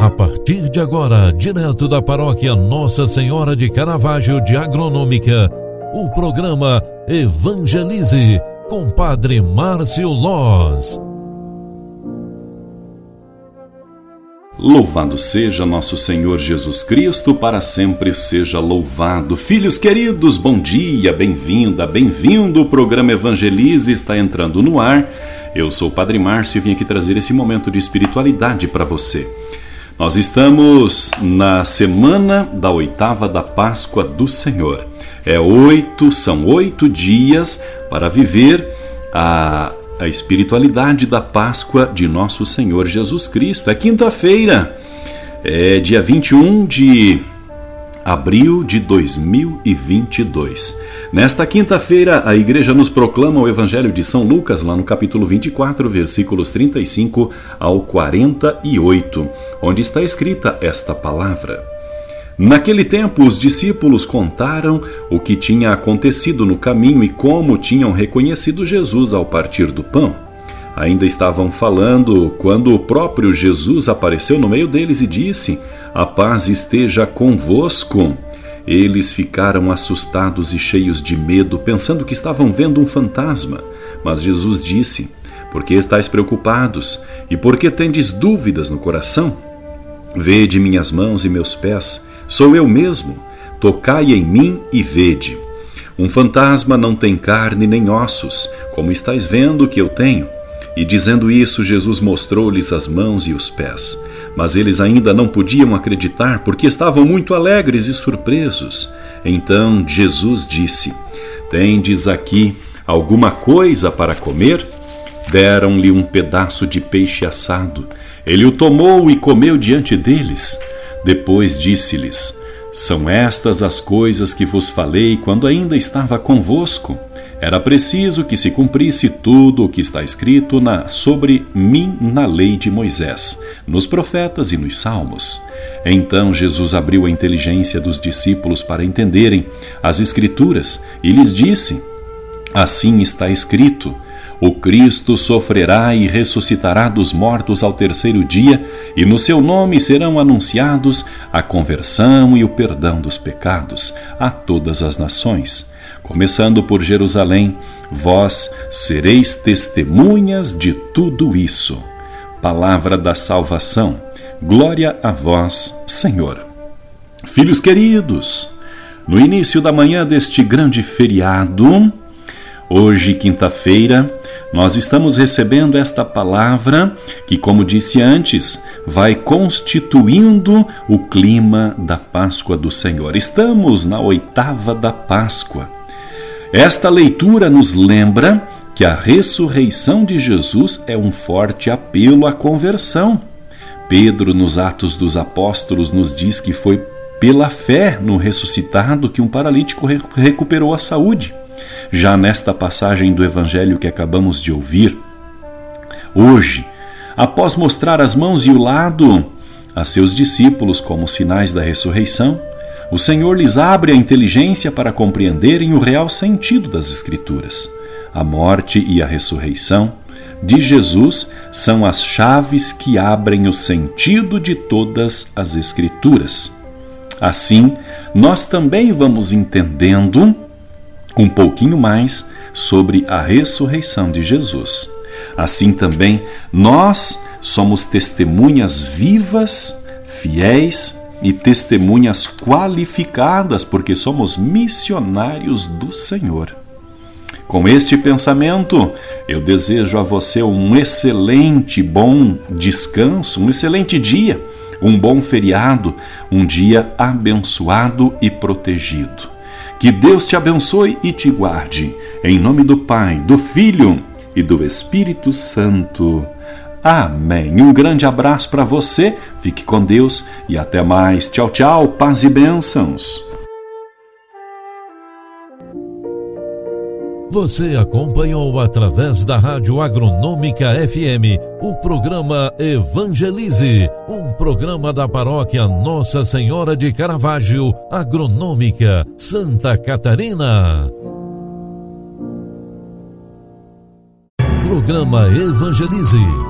A partir de agora, direto da paróquia Nossa Senhora de Caravaggio de Agronômica, o programa Evangelize com Padre Márcio Loz. Louvado seja nosso Senhor Jesus Cristo, para sempre seja louvado. Filhos queridos, bom dia, bem-vinda, bem-vindo. O programa Evangelize está entrando no ar. Eu sou o Padre Márcio e vim aqui trazer esse momento de espiritualidade para você. Nós estamos na semana da oitava da Páscoa do Senhor. É oito, são oito dias para viver a, a espiritualidade da Páscoa de nosso Senhor Jesus Cristo. É quinta-feira, é dia 21 de abril de 2022. Nesta quinta-feira, a igreja nos proclama o Evangelho de São Lucas, lá no capítulo 24, versículos 35 ao 48, onde está escrita esta palavra. Naquele tempo, os discípulos contaram o que tinha acontecido no caminho e como tinham reconhecido Jesus ao partir do pão. Ainda estavam falando quando o próprio Jesus apareceu no meio deles e disse: A paz esteja convosco. Eles ficaram assustados e cheios de medo, pensando que estavam vendo um fantasma. Mas Jesus disse: Por que estáis preocupados? E por que tendes dúvidas no coração? Vede minhas mãos e meus pés, sou eu mesmo. Tocai em mim e vede. Um fantasma não tem carne nem ossos, como estáis vendo que eu tenho. E dizendo isso, Jesus mostrou-lhes as mãos e os pés. Mas eles ainda não podiam acreditar porque estavam muito alegres e surpresos. Então Jesus disse: Tendes aqui alguma coisa para comer? Deram-lhe um pedaço de peixe assado. Ele o tomou e comeu diante deles. Depois disse-lhes: São estas as coisas que vos falei quando ainda estava convosco era preciso que se cumprisse tudo o que está escrito na, sobre mim na lei de Moisés, nos profetas e nos salmos. Então Jesus abriu a inteligência dos discípulos para entenderem as Escrituras e lhes disse: Assim está escrito: O Cristo sofrerá e ressuscitará dos mortos ao terceiro dia, e no seu nome serão anunciados a conversão e o perdão dos pecados a todas as nações começando por Jerusalém, vós sereis testemunhas de tudo isso. Palavra da salvação. Glória a vós, Senhor. Filhos queridos, no início da manhã deste grande feriado, hoje, quinta-feira, nós estamos recebendo esta palavra que, como disse antes, vai constituindo o clima da Páscoa do Senhor. Estamos na oitava da Páscoa. Esta leitura nos lembra que a ressurreição de Jesus é um forte apelo à conversão. Pedro, nos Atos dos Apóstolos, nos diz que foi pela fé no ressuscitado que um paralítico recuperou a saúde. Já nesta passagem do Evangelho que acabamos de ouvir, hoje, após mostrar as mãos e o lado a seus discípulos como sinais da ressurreição, o Senhor lhes abre a inteligência para compreenderem o real sentido das Escrituras. A morte e a ressurreição de Jesus são as chaves que abrem o sentido de todas as Escrituras. Assim, nós também vamos entendendo um pouquinho mais sobre a ressurreição de Jesus. Assim também, nós somos testemunhas vivas, fiéis e testemunhas qualificadas, porque somos missionários do Senhor. Com este pensamento, eu desejo a você um excelente, bom descanso, um excelente dia, um bom feriado, um dia abençoado e protegido. Que Deus te abençoe e te guarde. Em nome do Pai, do Filho e do Espírito Santo. Amém. Um grande abraço para você, fique com Deus e até mais. Tchau, tchau, paz e bênçãos. Você acompanhou através da Rádio Agronômica FM o programa Evangelize, um programa da paróquia Nossa Senhora de Caravaggio, Agronômica, Santa Catarina. Programa Evangelize